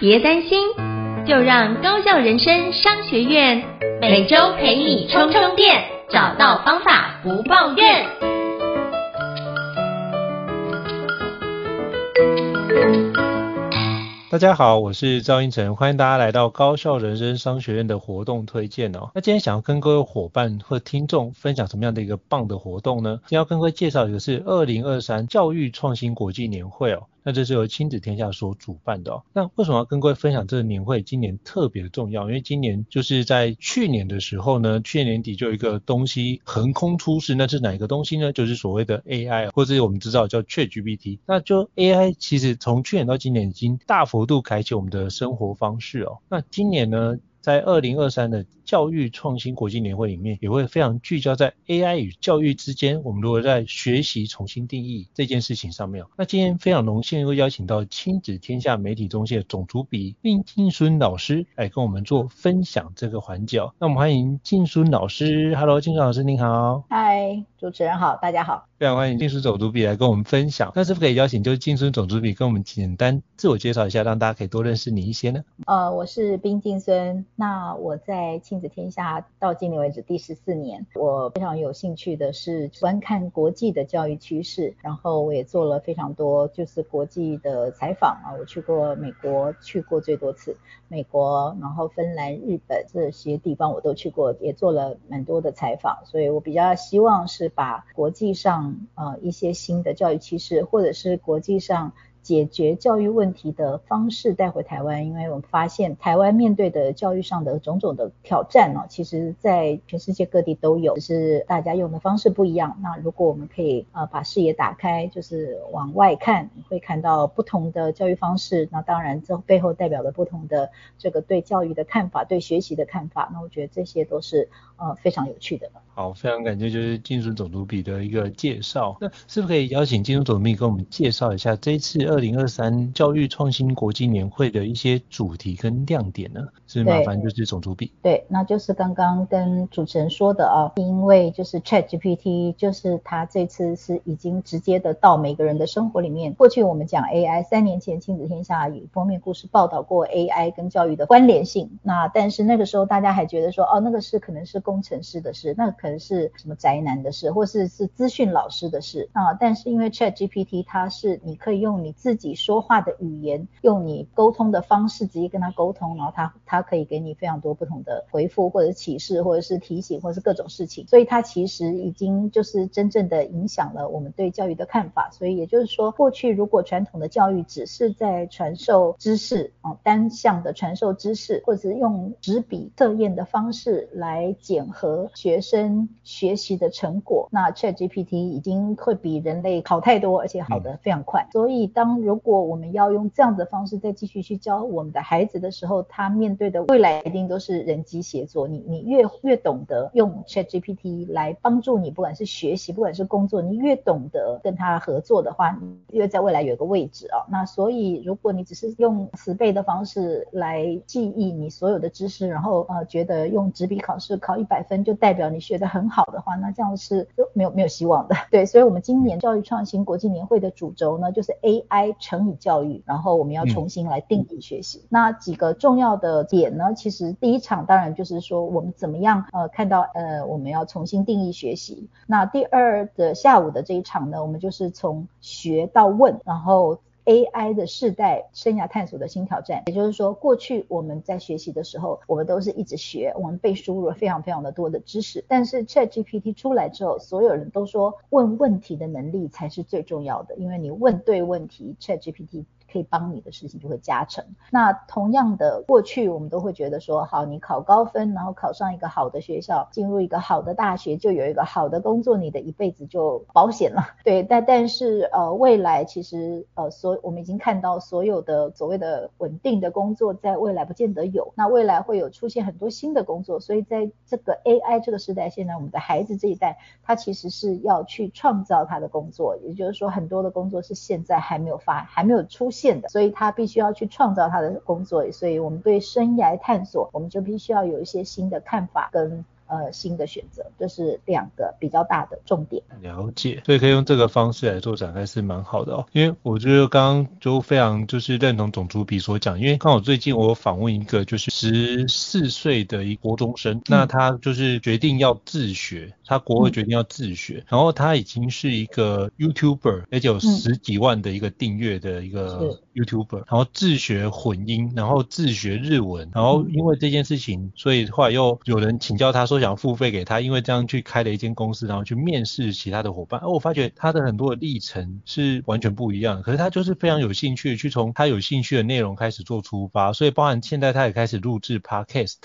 别担心，就让高效人生商学院每周陪你充充电，找到方法不抱怨。大家好，我是赵英成，欢迎大家来到高效人生商学院的活动推荐哦。那今天想要跟各位伙伴或听众分享什么样的一个棒的活动呢？今天要跟各位介绍的是二零二三教育创新国际年会哦。那这是由亲子天下所主办的哦。那为什么要跟各位分享这个年会？今年特别重要，因为今年就是在去年的时候呢，去年年底就有一个东西横空出世，那是哪一个东西呢？就是所谓的 AI，或者我们知道叫 ChatGPT。那就 AI 其实从去年到今年已经大幅度改写我们的生活方式哦。那今年呢，在二零二三的教育创新国际年会里面，也会非常聚焦在 AI 与教育之间，我们如何在学习重新定义这件事情上面。那今天非常荣幸又邀请到亲子天下媒体中心的总主笔宾静孙老师来跟我们做分享这个环节。那我们欢迎静孙老师，Hello，静孙老师您好。嗨，主持人好，大家好。非常欢迎静孙总主笔来跟我们分享。那是不是可以邀请就是静孙总主笔跟我们简单自我介绍一下，让大家可以多认识你一些呢？呃，我是冰静孙。那我在亲子天下到今年为止第十四年，我非常有兴趣的是观看国际的教育趋势，然后我也做了非常多就是国际的采访啊，我去过美国，去过最多次美国，然后芬兰、日本这些地方我都去过，也做了蛮多的采访，所以我比较希望是把国际上呃一些新的教育趋势，或者是国际上。解决教育问题的方式带回台湾，因为我们发现台湾面对的教育上的种种的挑战呢，其实在全世界各地都有，只是大家用的方式不一样。那如果我们可以呃把视野打开，就是往外看，会看到不同的教育方式。那当然这背后代表了不同的这个对教育的看法，对学习的看法。那我觉得这些都是呃非常有趣的。好，非常感谢就是静孙总主笔的一个介绍。那是不是可以邀请静孙总主笔跟我们介绍一下这次二零二三教育创新国际年会的一些主题跟亮点呢？是麻烦就是种族比。对，那就是刚刚跟主持人说的啊，因为就是 ChatGPT，就是它这次是已经直接的到每个人的生活里面。过去我们讲 AI，三年前亲子天下以封面故事报道过 AI 跟教育的关联性。那但是那个时候大家还觉得说，哦，那个是可能是工程师的事，那可能。是什么宅男的事，或是是资讯老师的事啊？但是因为 ChatGPT 它是你可以用你自己说话的语言，用你沟通的方式直接跟他沟通，然后他他可以给你非常多不同的回复，或者启示，或者是提醒，或者是各种事情。所以它其实已经就是真正的影响了我们对教育的看法。所以也就是说，过去如果传统的教育只是在传授知识啊，单向的传授知识，或者是用纸笔测验的方式来检核学生。学习的成果，那 ChatGPT 已经会比人类好太多，而且好得非常快。所以，当如果我们要用这样的方式再继续去教我们的孩子的时候，他面对的未来一定都是人机协作。你你越越懂得用 ChatGPT 来帮助你，不管是学习，不管是工作，你越懂得跟他合作的话，你越在未来有个位置啊。那所以，如果你只是用死背的方式来记忆你所有的知识，然后呃觉得用纸笔考试考一百分就代表你学得很好的话，那这样是没有没有希望的。对，所以，我们今年教育创新国际年会的主轴呢，就是 AI 乘以教育，然后我们要重新来定义学习。嗯、那几个重要的点呢，其实第一场当然就是说我们怎么样呃看到呃我们要重新定义学习。那第二的下午的这一场呢，我们就是从学到问，然后。AI 的世代生涯探索的新挑战。也就是说，过去我们在学习的时候，我们都是一直学，我们被输入了非常非常的多的知识。但是 ChatGPT 出来之后，所有人都说问问题的能力才是最重要的，因为你问对问题，ChatGPT。可以帮你的事情就会加成。那同样的，过去我们都会觉得说，好，你考高分，然后考上一个好的学校，进入一个好的大学，就有一个好的工作，你的一辈子就保险了。对，但但是呃，未来其实呃，所我们已经看到所有的所谓的稳定的工作，在未来不见得有。那未来会有出现很多新的工作，所以在这个 AI 这个时代，现在我们的孩子这一代，他其实是要去创造他的工作，也就是说，很多的工作是现在还没有发，还没有出现。所以他必须要去创造他的工作，所以我们对生涯探索，我们就必须要有一些新的看法跟。呃，新的选择，这是两个比较大的重点。了解，所以可以用这个方式来做展开是蛮好的哦。因为我觉得刚刚就非常就是认同总主笔所讲，因为刚好最近我访问一个就是十四岁的一国中生，嗯，那他就是决定要自学，他国二决定要自学，嗯，然后他已经是一个 YouTuber，而且有十几万的一个订阅的一个 YouTuber，嗯，然后自学混音，然后自学日文，然后因为这件事情，所以后来又有人请教他说。想付费给他，因为这样去开了一间公司，然后去面试其他的伙伴。而我发觉他的很多的历程是完全不一样的，可是他就是非常有兴趣去从他有兴趣的内容开始做出发，所以包含现在他也开始录制 Podcast。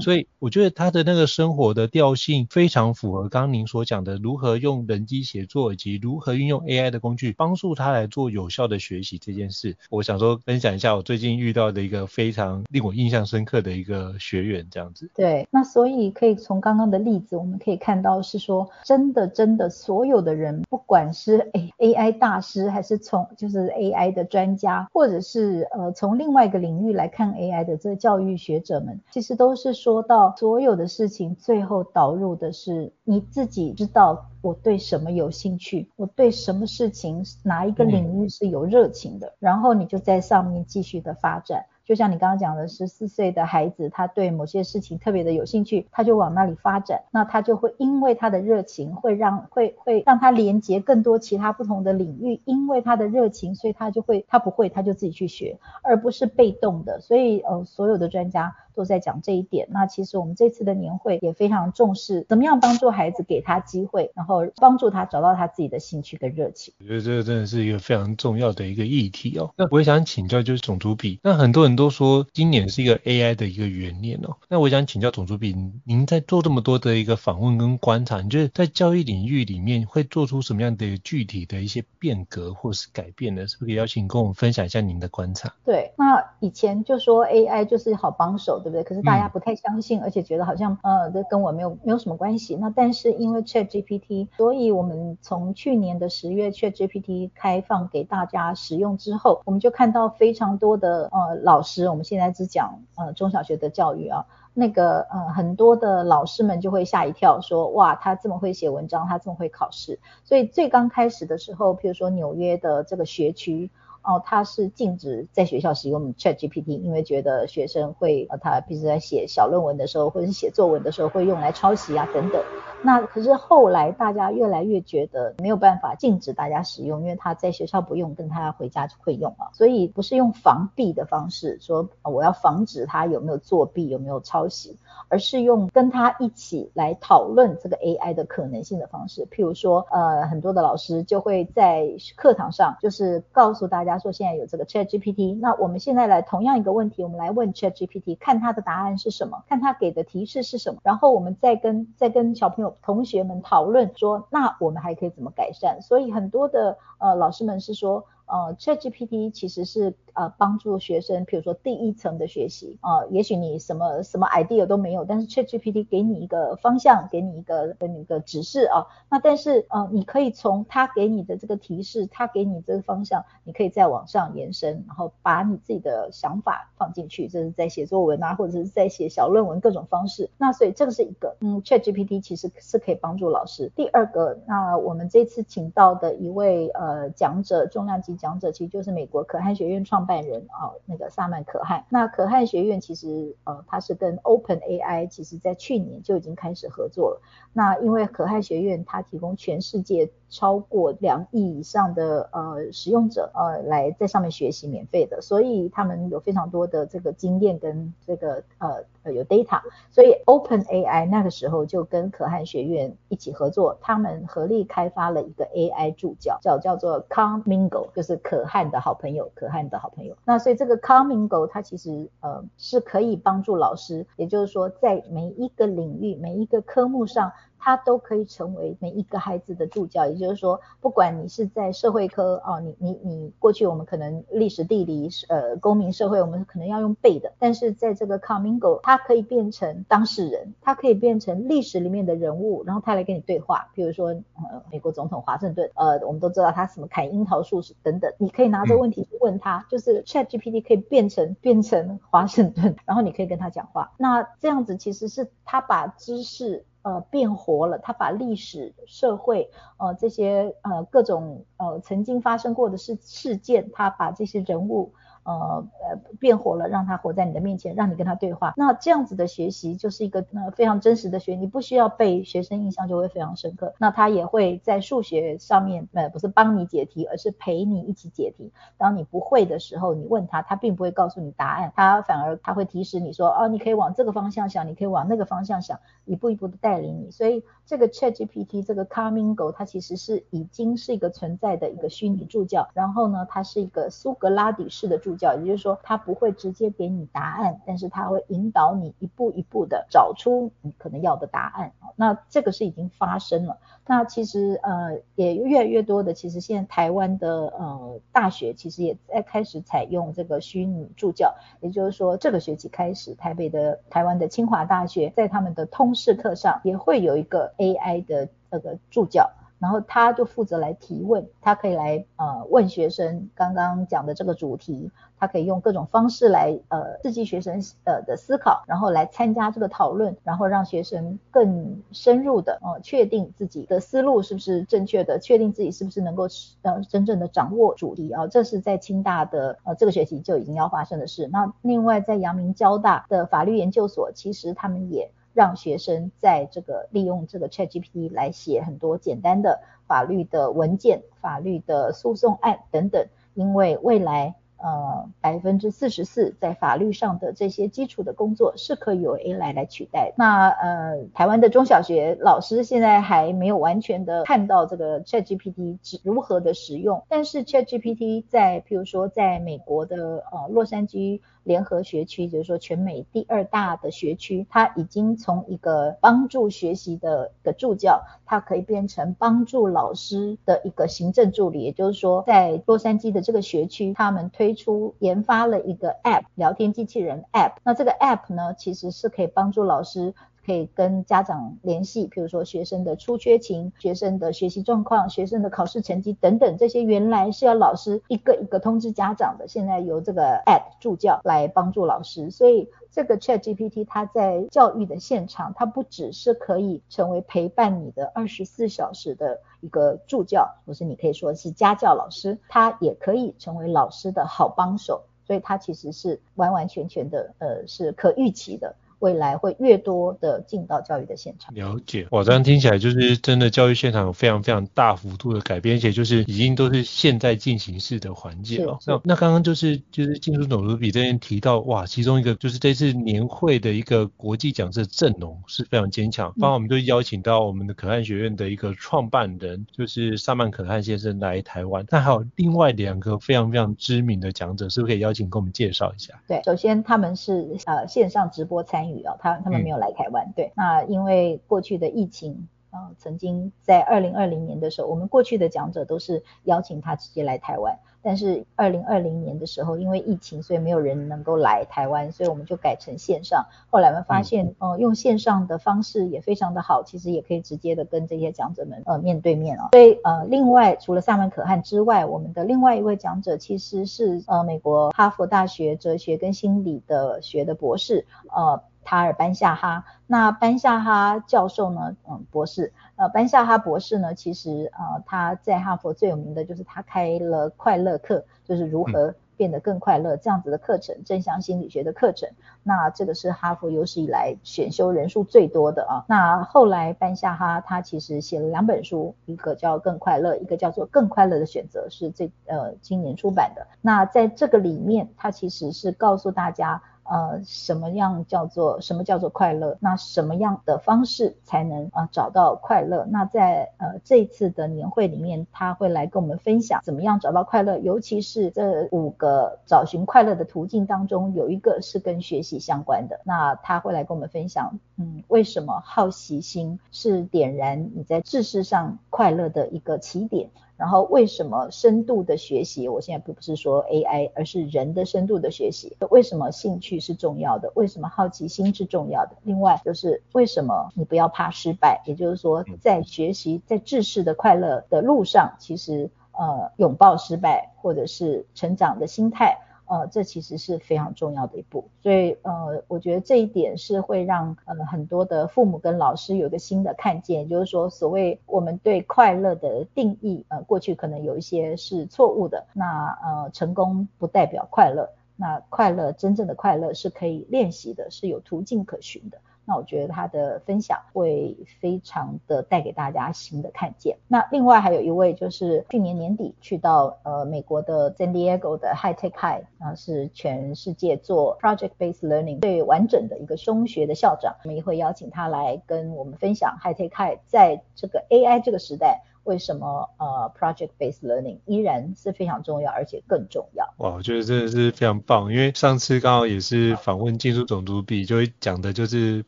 所以我觉得他的那个生活的调性非常符合刚刚您所讲的，如何用人机协作以及如何运用 AI 的工具帮助他来做有效的学习这件事。我想说分享一下我最近遇到的一个非常令我印象深刻的一个学员这样子。对，那所以可以从从刚刚的例子，我们可以看到是说，真的真的，所有的人，不管是 A A I 大师，还是从就是 AI 的专家，或者是呃从另外一个领域来看 AI 的这个教育学者们，其实都是说到所有的事情最后导入的是你自己知道我对什么有兴趣，我对什么事情哪一个领域是有热情的，然后你就在上面继续的发展。就像你刚刚讲的，十四岁的孩子，他对某些事情特别的有兴趣，他就往那里发展，那他就会因为他的热情，会让会会让他连接更多其他不同的领域，因为他的热情，所以他就会他不会他就自己去学，而不是被动的。所以呃，所有的专家。都在讲这一点。那其实我们这次的年会也非常重视，怎么样帮助孩子，给他机会，然后帮助他找到他自己的兴趣跟热情。我觉得这个真的是一个非常重要的一个议题哦。那我也想请教，就是种族比，那很多人都说今年是一个 AI 的一个元年哦。那我想请教种族比，您在做这么多的一个访问跟观察，你觉得在教育领域里面会做出什么样的具体的一些变革或是改变呢？是不是可以邀请跟我们分享一下您的观察？对，那以前就说 AI 就是好帮手。对不对？可是大家不太相信，嗯、而且觉得好像呃，这跟我没有没有什么关系。那但是因为 ChatGPT，所以我们从去年的十月 ChatGPT 开放给大家使用之后，我们就看到非常多的呃老师，我们现在只讲呃中小学的教育啊，那个呃很多的老师们就会吓一跳说，说哇，他这么会写文章，他这么会考试。所以最刚开始的时候，譬如说纽约的这个学区。哦，他是禁止在学校使用 ChatGPT，因为觉得学生会呃，他平时在写小论文的时候，或者是写作文的时候会用来抄袭啊等等。那可是后来大家越来越觉得没有办法禁止大家使用，因为他在学校不用，跟他回家就会用了。所以不是用防弊的方式说我要防止他有没有作弊，有没有抄袭，而是用跟他一起来讨论这个 AI 的可能性的方式。譬如说，呃，很多的老师就会在课堂上就是告诉大家。他说现在有这个 ChatGPT，那我们现在来同样一个问题，我们来问 ChatGPT，看他的答案是什么，看他给的提示是什么，然后我们再跟再跟小朋友同学们讨论说，那我们还可以怎么改善？所以很多的呃老师们是说。呃，ChatGPT 其实是呃帮助学生，比如说第一层的学习啊、也许你什么什么 idea 都没有，但是 ChatGPT 给你一个方向，给你一个给你一个指示啊，那但是呃你可以从他给你的这个提示，他给你这个方向，你可以再往上延伸，然后把你自己的想法放进去，这是在写作文啊，或者是在写小论文各种方式。那所以这个是一个，嗯，ChatGPT 其实是可以帮助老师。第二个，那我们这次请到的一位呃讲者，重量级。讲者其实就是美国可汗学院创办人啊，那个萨曼可汗。那可汗学院其实呃，他是跟 Open AI 其实在去年就已经开始合作了。那因为可汗学院它提供全世界超过两亿以上的呃使用者呃来在上面学习免费的，所以他们有非常多的这个经验跟这个呃。有 data，所以 OpenAI 那个时候就跟可汗学院一起合作，他们合力开发了一个 AI 助教，叫叫做 Khanmigo，就是可汗的好朋友，可汗的好朋友。那所以这个 Khanmigo 它其实呃是可以帮助老师，也就是说在每一个领域、每一个科目上。他都可以成为每一个孩子的助教，也就是说，不管你是在社会科哦，你你你过去我们可能历史地理呃公民社会我们可能要用背的，但是在这个 Comingo，它可以变成当事人，它可以变成历史里面的人物，然后他来跟你对话，比如说呃美国总统华盛顿，呃我们都知道他什么砍樱桃树等等，你可以拿着问题去问他，就是 ChatGPT 可以变成变成华盛顿，然后你可以跟他讲话，那这样子其实是他把知识。呃，变活了，他把历史、社会，呃，这些呃各种呃曾经发生过的事事件，他把这些人物。呃呃，变活了，让他活在你的面前，让你跟他对话。那这样子的学习就是一个呃非常真实的学，你不需要背，学生印象就会非常深刻。那他也会在数学上面，呃，不是帮你解题，而是陪你一起解题。当你不会的时候，你问他，他并不会告诉你答案，他反而他会提示你说，哦，你可以往这个方向想，你可以往那个方向想，一步一步的带领你。所以这个 ChatGPT 这个 Khanmigo 它其实是已经是一个存在的一个虚拟助教。然后呢，它是一个苏格拉底式的助教。也就是说，他不会直接给你答案，但是他会引导你一步一步的找出你可能要的答案。那这个是已经发生了。那其实呃也越来越多的，其实现在台湾的呃大学其实也在开始采用这个虚拟助教。也就是说，这个学期开始，台北的台湾的清华大学在他们的通识课上也会有一个 AI 的这个助教。然后他就负责来提问，他可以来呃问学生刚刚讲的这个主题，他可以用各种方式来呃刺激学生呃的思考，然后来参加这个讨论，然后让学生更深入的呃确定自己的思路是不是正确的，确定自己是不是能够呃真正的掌握主题啊、这是在清大的呃这个学期就已经要发生的事。那另外在阳明交大的法律研究所，其实他们也。让学生在这个利用这个 ChatGPT 来写很多简单的法律的文件、法律的诉讼案等等，因为未来。呃，百分之四十四在法律上的这些基础的工作是可以由 AI 来取代。那呃，台湾的中小学老师现在还没有完全的看到这个 ChatGPT 如何的使用，但是 ChatGPT 在譬如说在美国的呃洛杉矶联合学区，就是说全美第二大的学区，它已经从一个帮助学习的的助教，它可以变成帮助老师的一个行政助理。也就是说，在洛杉矶的这个学区，他们推出研发了一个 App 聊天机器人 App，那这个 App 呢，其实是可以帮助老师可以跟家长联系，比如说学生的出缺勤、学生的学习状况、学生的考试成绩等等，这些原来是要老师一个一个通知家长的，现在由这个 App 助教来帮助老师，所以这个 ChatGPT 它在教育的现场，它不只是可以成为陪伴你的二十四小时的。一个助教，或是你可以说是家教老师，他也可以成为老师的好帮手，所以他其实是完完全全的，呃，是可预期的。未来会越多的进到教育的现场。了解，哇，这样听起来就是真的教育现场有非常非常大幅度的改变，而且就是已经都是现在进行式的环境了。那那刚刚就是就是进入总主比这边提到，哇，其中一个就是这次年会的一个国际讲师阵容是非常坚强，包括我们就邀请到我们的可汗学院的一个创办人，就是萨曼可汗先生来台湾。那还有另外两个非常非常知名的讲者，是不是可以邀请跟我们介绍一下？对，首先他们是呃线上直播参与。他他们没有来台湾，对，那因为过去的疫情啊，曾经在二零二零年的时候，我们过去的讲者都是邀请他直接来台湾。但是二零二零年的时候，因为疫情，所以没有人能够来台湾，所以我们就改成线上。后来我们发现，呃，用线上的方式也非常的好，其实也可以直接的跟这些讲者们呃面对面啊。所以呃，另外除了萨曼可汗之外，我们的另外一位讲者其实是呃美国哈佛大学哲学跟心理的学的博士，呃。塔尔班夏哈，那班夏哈教授呢？嗯，博士，呃，班夏哈博士呢，其实呃他在哈佛最有名的就是他开了快乐课，就是如何变得更快乐这样子的课程，正向心理学的课程。那这个是哈佛有史以来选修人数最多的啊。那后来班夏哈他其实写了两本书，一个叫《更快乐》，一个叫做《更快乐的选择》，是这呃今年出版的。那在这个里面，他其实是告诉大家。呃，什么样叫做什么叫做快乐？那什么样的方式才能啊、找到快乐？那在呃这一次的年会里面，他会来跟我们分享怎么样找到快乐，尤其是这五个找寻快乐的途径当中，有一个是跟学习相关的。那他会来跟我们分享，嗯，为什么好奇心是点燃你在知识上快乐的一个起点？然后为什么深度的学习？我现在不是说 AI，而是人的深度的学习。为什么兴趣是重要的？为什么好奇心是重要的？另外就是为什么你不要怕失败？也就是说，在学习在知识的快乐的路上，其实呃拥抱失败或者是成长的心态。呃，这其实是非常重要的一步，所以呃，我觉得这一点是会让呃很多的父母跟老师有一个新的看见，就是说所谓我们对快乐的定义，呃，过去可能有一些是错误的，那呃，成功不代表快乐，那快乐真正的快乐是可以练习的，是有途径可循的。那我觉得他的分享会非常的带给大家新的看见。那另外还有一位就是去年年底去到呃美国的 San Diego 的 High Tech High，啊是全世界做 Project Based Learning 最完整的一个中学的校长，我们也会邀请他来跟我们分享 High Tech High 在这个 AI 这个时代。为什么呃，project-based learning 依然是非常重要，而且更重要？哇，我觉得真的是非常棒，因为上次刚好也是访问技术总主笔，就会讲的就是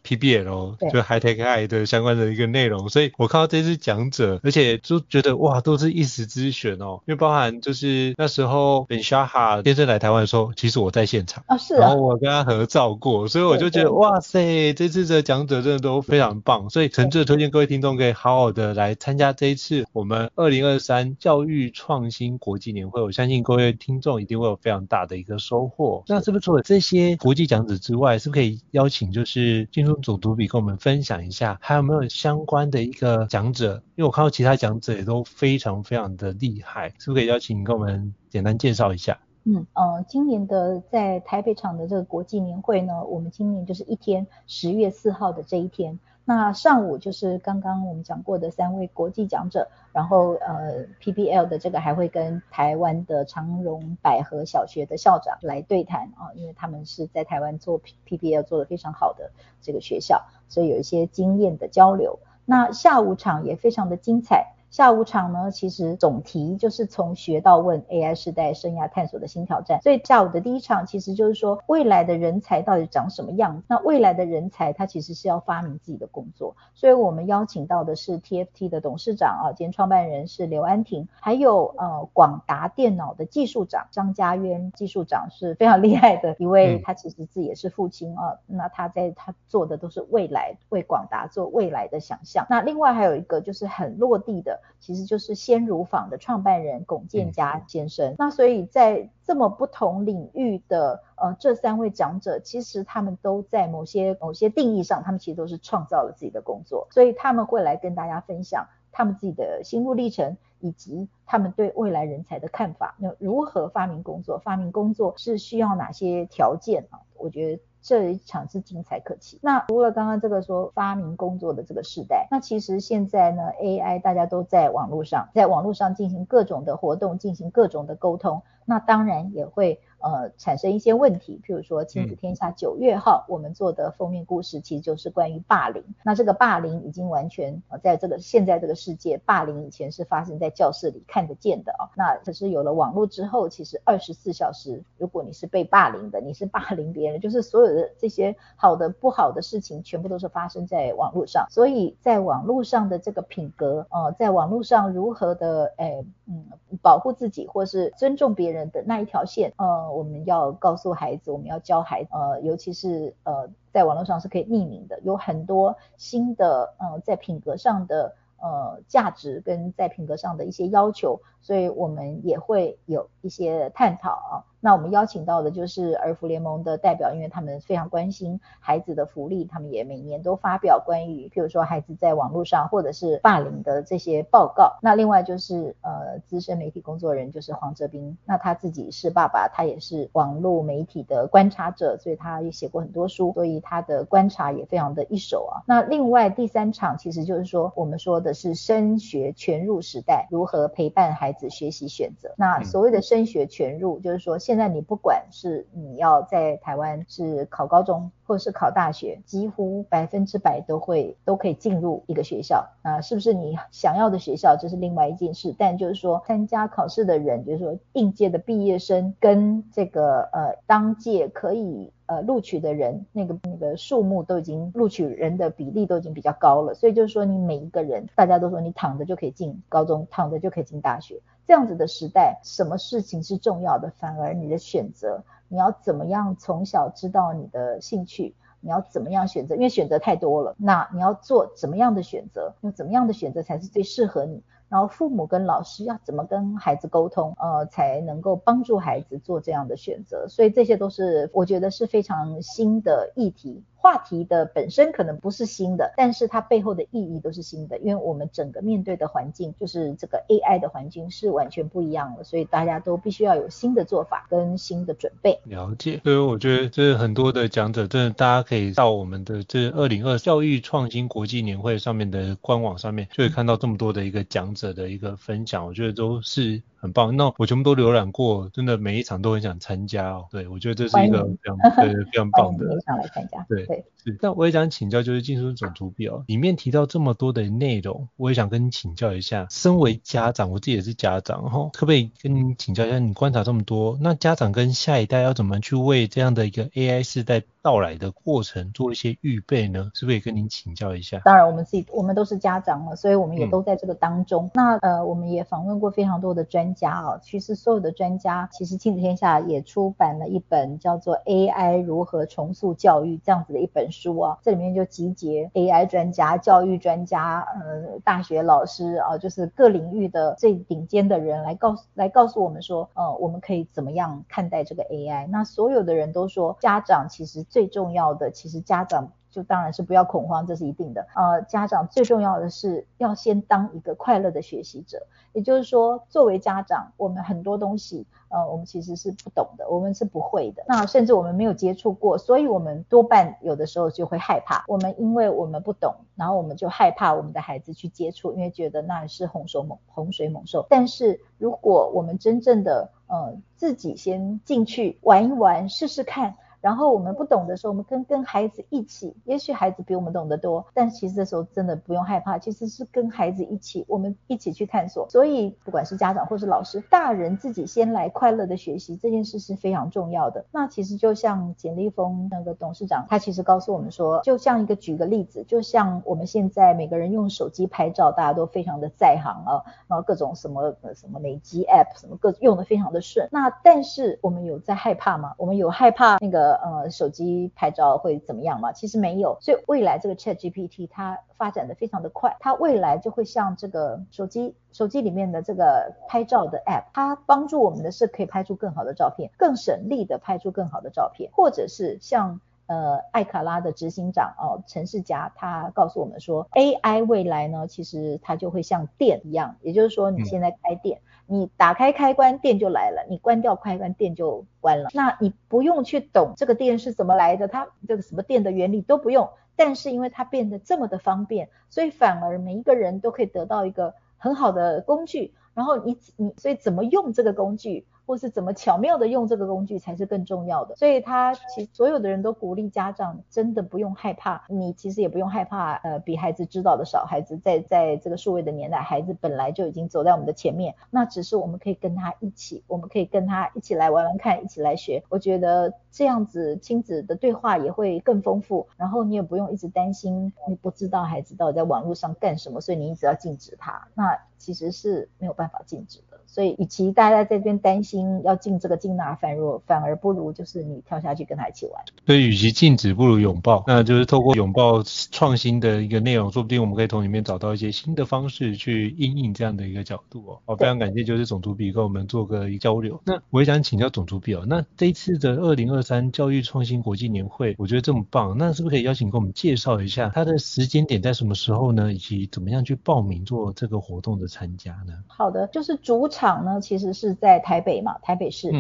PBL，就 High Tech High 的相关的一个内容，所以我看到这次讲者，而且就觉得哇，都是一时之选哦，因为包含就是那时候 Ben Shahar 先生来台湾的时候，其实我在现场啊、哦，是啊，然后我跟他合照过，所以我就觉得哇塞，这次的讲者真的都非常棒，所以诚挚推荐各位听众可以好好的来参加这一次。我们二零二三教育创新国际年会，我相信各位听众一定会有非常大的一个收获。那是不是除了这些国际讲者之外，是不是可以邀请就是金书总主笔跟我们分享一下，还有没有相关的一个讲者？因为我看到其他讲者也都非常非常的厉害，是不是可以邀请你跟我们简单介绍一下？嗯呃，今年的在台北场的这个国际年会呢，我们今年就是一天，十月四号的这一天。那上午就是刚刚我们讲过的三位国际讲者，然后呃 PBL 的这个还会跟台湾的长荣百合小学的校长来对谈啊，因为他们是在台湾做 P P L 做的非常好的这个学校，所以有一些经验的交流。那下午场也非常的精彩。下午场呢，其实总题就是从学到问 AI 时代生涯探索的新挑战。所以下午的第一场其实就是说未来的人才到底长什么样？那未来的人才他其实是要发明自己的工作。所以我们邀请到的是 TFT 的董事长啊兼创办人是刘安婷，还有呃广达电脑的技术长张家渊技术长是非常 厉害的一位，他其实自己也是父亲啊。那他在他做的都是未来为广达做未来的想象。那另外还有一个就是很落地的。其实就是鲜乳坊的创办人龚建家先生。那所以在这么不同领域的呃这三位讲者，其实他们都在某些某些定义上，他们其实都是创造了自己的工作，所以他们会来跟大家分享他们自己的心路历程，以及他们对未来人才的看法。那如何发明工作？发明工作是需要哪些条件啊？我觉得。这一场是精彩可期。那除了刚刚这个说发明工作的这个时代，那其实现在呢，AI 大家都在网络上，在网络上进行各种的活动，进行各种的沟通，那当然也会。呃，产生一些问题，譬如说《亲子天下》九月号，我们做的封面故事其实就是关于霸凌。那这个霸凌已经完全呃，在这个现在这个世界，霸凌以前是发生在教室里看得见的啊。那可是有了网络之后，其实二十四小时，如果你是被霸凌的，你是霸凌别人，就是所有的这些好的不好的事情，全部都是发生在网络上。所以在网络上的这个品格，呃，在网络上如何的，哎，嗯，保护自己或是尊重别人的那一条线，呃。我们要告诉孩子，我们要教孩子，呃，尤其是呃，在网络上是可以匿名的，有很多新的呃，在品格上的呃价值跟在品格上的一些要求，所以我们也会有一些探讨啊。那我们邀请到的就是儿福联盟的代表，因为他们非常关心孩子的福利，他们也每年都发表关于，譬如说孩子在网络上或者是霸凌的这些报告。那另外就是呃资深媒体工作人就是黄哲斌，那他自己是爸爸，他也是网络媒体的观察者，所以他也写过很多书，所以他的观察也非常的一手啊。那另外第三场其实就是说我们说的是升学全入时代，如何陪伴孩子学习选择。那所谓的升学全入，就是说。现在你不管是你要在台湾是考高中或者是考大学，几乎百分之百都会都可以进入一个学校啊，是不是你想要的学校，这是另外一件事。但就是说参加考试的人，就是说应届的毕业生跟这个呃当届可以呃录取的人，那个那个数目都已经录取人的比例都已经比较高了，所以就是说你每一个人，大家都说你躺着就可以进高中，躺着就可以进大学。这样子的时代，什么事情是重要的？反而你的选择，你要怎么样从小知道你的兴趣？你要怎么样选择？因为选择太多了，那你要做怎么样的选择？用怎么样的选择才是最适合你？然后父母跟老师要怎么跟孩子沟通，呃，才能够帮助孩子做这样的选择？所以这些都是我觉得是非常新的议题。话题的本身可能不是新的，但是它背后的意义都是新的，因为我们整个面对的环境就是这个 AI 的环境是完全不一样的，所以大家都必须要有新的做法跟新的准备。了解，所以我觉得这很多的讲者，真的大家可以到我们的这二零二教育创新国际年会上面的官网上面，就会看到这么多的一个讲者的一个分享，我觉得都是。很棒，那我全部都浏览过，真的每一场都很想参加哦。对，我觉得这是一个非常对非常棒的。非常来参加。对对是。那我也想请教，就是进书总图表里面提到这么多的内容，我也想跟你请教一下。身为家长，我自己也是家长，然后可不可以跟你请教一下？你观察这么多，那家长跟下一代要怎么去为这样的一个 AI 时代到来的过程做一些预备呢？是不是也跟您请教一下？当然，我们自己我们都是家长了，所以我们也都在这个当中。嗯、那呃，我们也访问过非常多的专家啊，其实所有的专家，其实亲子天下也出版了一本叫做《AI 如何重塑教育》这样子的一本书啊，这里面就集结 AI 专家、教育专家、呃大学老师啊，就是各领域的最顶尖的人来告诉来告诉我们说，呃，我们可以怎么样看待这个 AI？那所有的人都说，家长其实最最重要的，其实家长就当然是不要恐慌，这是一定的。呃，家长最重要的是要先当一个快乐的学习者。也就是说，作为家长，我们很多东西，呃，我们其实是不懂的，我们是不会的。那甚至我们没有接触过，所以我们多半有的时候就会害怕。我们因为我们不懂，然后我们就害怕我们的孩子去接触，因为觉得那是洪水猛洪水猛兽。但是如果我们真正的，呃，自己先进去玩一玩，试试看。然后我们不懂的时候，我们跟跟孩子一起，也许孩子比我们懂得多，但其实这时候真的不用害怕，其实是跟孩子一起，我们一起去探索。所以不管是家长或是老师，大人自己先来快乐的学习这件事是非常重要的。那其实就像简立峰那个董事长，他其实告诉我们说，就像一个举个例子，就像我们现在每个人用手机拍照，大家都非常的在行啊，然后各种什么什么美肌 App 什么各用的非常的顺。那但是我们有在害怕吗？我们有害怕那个？呃，手机拍照会怎么样吗？其实没有，所以未来这个 ChatGPT 它发展的非常的快，它未来就会像这个手机手机里面的这个拍照的 App，它帮助我们的是可以拍出更好的照片，更省力的拍出更好的照片，或者是像呃艾卡拉的执行长哦陈世佳，他告诉我们说，AI 未来呢，其实它就会像电一样，也就是说你现在开店。嗯你打开开关，电就来了；你关掉开关，电就关了。那你不用去懂这个电是怎么来的，它这个什么电的原理都不用。但是因为它变得这么的方便，所以反而每一个人都可以得到一个很好的工具。然后你你所以怎么用这个工具？或是怎么巧妙的用这个工具才是更重要的，所以他其实所有的人都鼓励家长真的不用害怕，你其实也不用害怕，呃，比孩子知道的少，孩子在在这个数位的年代，孩子本来就已经走在我们的前面，那只是我们可以跟他一起，我们可以跟他一起来玩玩看，一起来学，我觉得这样子亲子的对话也会更丰富，然后你也不用一直担心你不知道孩子到底在网络上干什么，所以你一直要禁止他，那其实是没有办法禁止。所以与其大家在这边担心要进这个进那，反而反而不如就是你跳下去跟他一起玩。所以与其禁止，不如拥抱。那就是透过拥抱创新的一个内容，说不定我们可以从里面找到一些新的方式去应应这样的一个角度哦。哦，非常感谢就是种族比跟我们做个交流。那我也想请教种族比哦，那这一次的二零二三教育创新国际年会，我觉得这么棒，那是不是可以邀请跟我们介绍一下它的时间点在什么时候呢？以及怎么样去报名做这个活动的参加呢？好的，就是主场厂呢，其实是在台北嘛，台北市。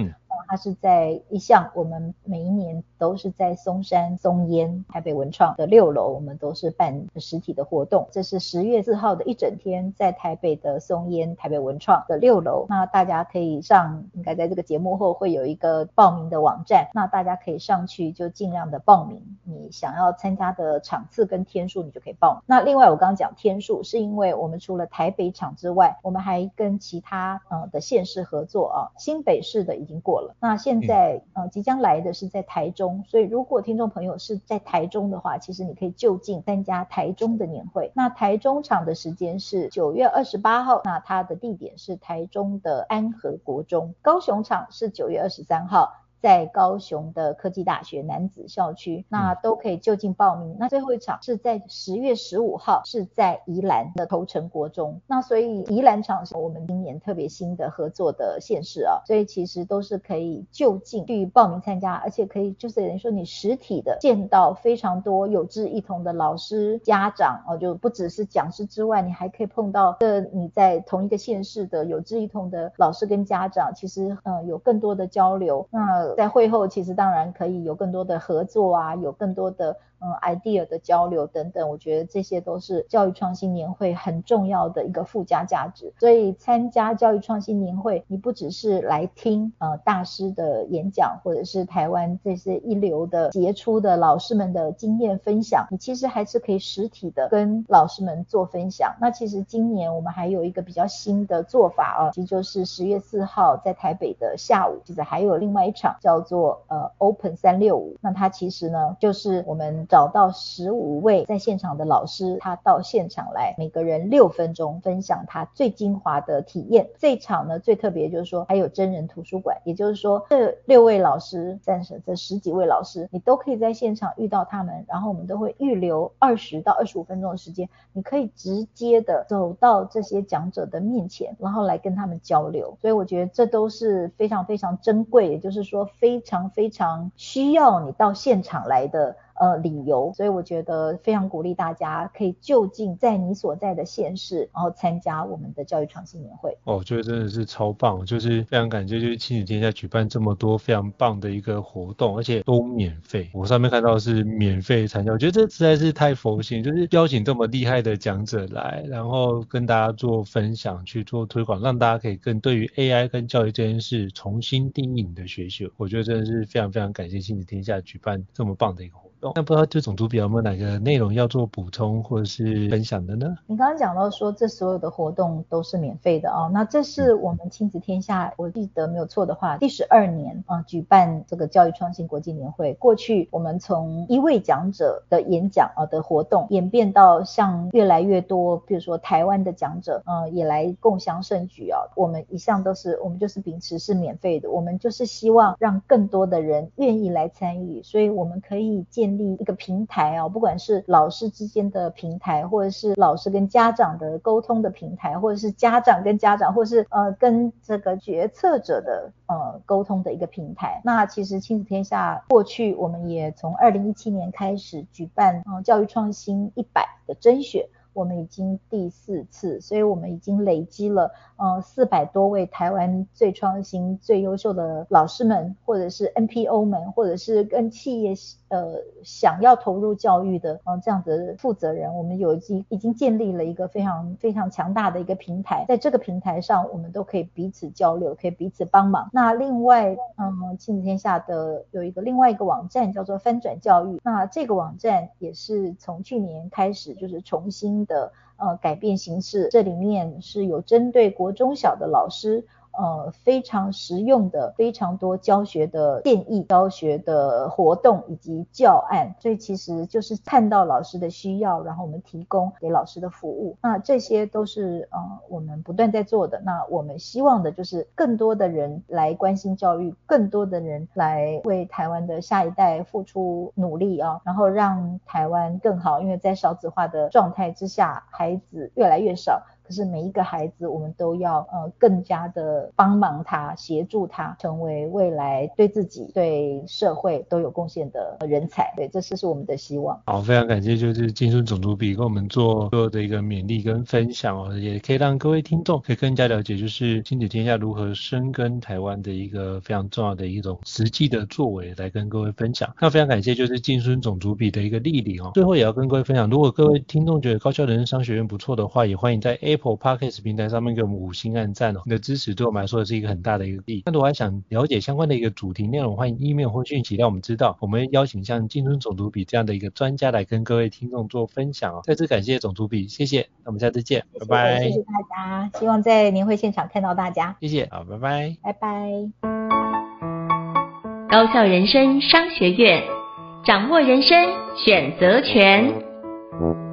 它是在一项，我们每一年都是在松山松烟台北文创的六楼，我们都是办实体的活动。这是十月四号的一整天，在台北的松烟台北文创的六楼。那大家可以上，应该在这个节目后会有一个报名的网站，那大家可以上去就尽量的报名，你想要参加的场次跟天数，你就可以报。那另外我刚刚讲天数，是因为我们除了台北场之外，我们还跟其他呃的县市合作啊，新北市的已经过了。那现在呃即将来的是在台中，所以如果听众朋友是在台中的话，其实你可以就近参加台中的年会。那台中场的时间是九月二十八号，那它的地点是台中的安和国中。高雄场是九月二十三号。在高雄的科技大学男子校区，那都可以就近报名。那最后一场是在十月十五号，是在宜兰的头城国中。那所以宜兰场是我们今年特别新的合作的县市啊，所以其实都是可以就近去报名参加，而且可以就是等于说你实体的见到非常多有志一同的老师、家长哦，就不只是讲师之外，你还可以碰到的你在同一个县市的有志一同的老师跟家长，其实呃有更多的交流。那在会后，其实当然可以有更多的合作啊，有更多的。嗯，idea 的交流等等，我觉得这些都是教育创新年会很重要的一个附加价值。所以参加教育创新年会，你不只是来听呃大师的演讲，或者是台湾这些一流的杰出的老师们的经验分享，你其实还是可以实体的跟老师们做分享。那其实今年我们还有一个比较新的做法啊，其实就是十月四号在台北的下午，其实还有另外一场叫做呃 Open 三六五。那它其实呢就是我们。找到十五位在现场的老师，他到现场来，每个人六分钟分享他最精华的体验。这场呢最特别就是说还有真人图书馆，也就是说这六位老师，暂时这十几位老师，你都可以在现场遇到他们，然后我们都会预留二十到二十五分钟的时间，你可以直接的走到这些讲者的面前，然后来跟他们交流。所以我觉得这都是非常非常珍贵，也就是说非常非常需要你到现场来的。呃，理由，所以我觉得非常鼓励大家可以就近在你所在的县市，然后参加我们的教育创新年会。哦，我觉得真的是超棒，就是非常感谢，就是亲子天下举办这么多非常棒的一个活动，而且都免费。我上面看到是免费参加，我觉得这实在是太佛心，就是邀请这么厉害的讲者来，然后跟大家做分享，去做推广，让大家可以更对于 AI 跟教育这件事重新定义你的学习。我觉得真的是非常非常感谢亲子天下举办这么棒的一个活动。那不知道这种图表有没有哪个内容要做补充或者是分享的呢？你刚刚讲到说这所有的活动都是免费的哦，那这是我们亲子天下，我记得没有错的话，第十二年啊举办这个教育创新国际年会。过去我们从一位讲者的演讲啊的活动演变到像越来越多，比如说台湾的讲者呃也来共襄盛举啊。我们一向都是我们就是秉持是免费的，我们就是希望让更多的人愿意来参与，所以我们可以建。建立一个平台啊，不管是老师之间的平台，或者是老师跟家长的沟通的平台，或者是家长跟家长，或者是呃跟这个决策者的呃沟通的一个平台。那其实亲子天下过去我们也从二零一七年开始举办嗯教育创新一百的甄选。我们已经第四次，所以我们已经累积了呃四百多位台湾最创新、最优秀的老师们，或者是 NPO 们，或者是跟企业呃想要投入教育的呃这样的负责人，我们有已已经建立了一个非常非常强大的一个平台，在这个平台上，我们都可以彼此交流，可以彼此帮忙。那另外，嗯，亲子天下的有一个另外一个网站叫做翻转教育，那这个网站也是从去年开始就是重新。的呃改变形式，这里面是有针对国中小的老师。呃非常实用的、非常多教学的建议、教学的活动以及教案。所以其实就是看到老师的需要，然后我们提供给老师的服务。那这些都是呃我们不断在做的。那我们希望的就是更多的人来关心教育，更多的人来为台湾的下一代付出努力啊，然后让台湾更好。因为在少子化的状态之下，孩子越来越少。可是每一个孩子，我们都要呃更加的帮忙他，协助他成为未来对自己、对社会都有贡献的人才。对，这是是我们的希望。好，非常感谢，就是金孙总主笔跟我们做做的一个勉励跟分享哦，也可以让各位听众可以更加了解，就是亲子天下如何深耕台湾的一个非常重要的一种实际的作为来跟各位分享。那非常感谢，就是金孙总主笔的一个莅临哦。最后也要跟各位分享，如果各位听众觉得高校人生商学院不错的话，也欢迎在 A Apple Podcast 平台上面给我们五星按赞哦，你的支持对我们来说是一个很大的一个力。那如果还想了解相关的一个主题内容，欢迎 email 或讯息让我们知道，我们邀请像金孙总主笔这样的一个专家来跟各位听众做分享哦。再次感谢总主笔，谢谢，那我们下次见，谢谢拜拜。谢谢大家，希望在年会现场看到大家。谢谢，好，拜拜，拜拜。高校人生商学院，掌握人生选择权。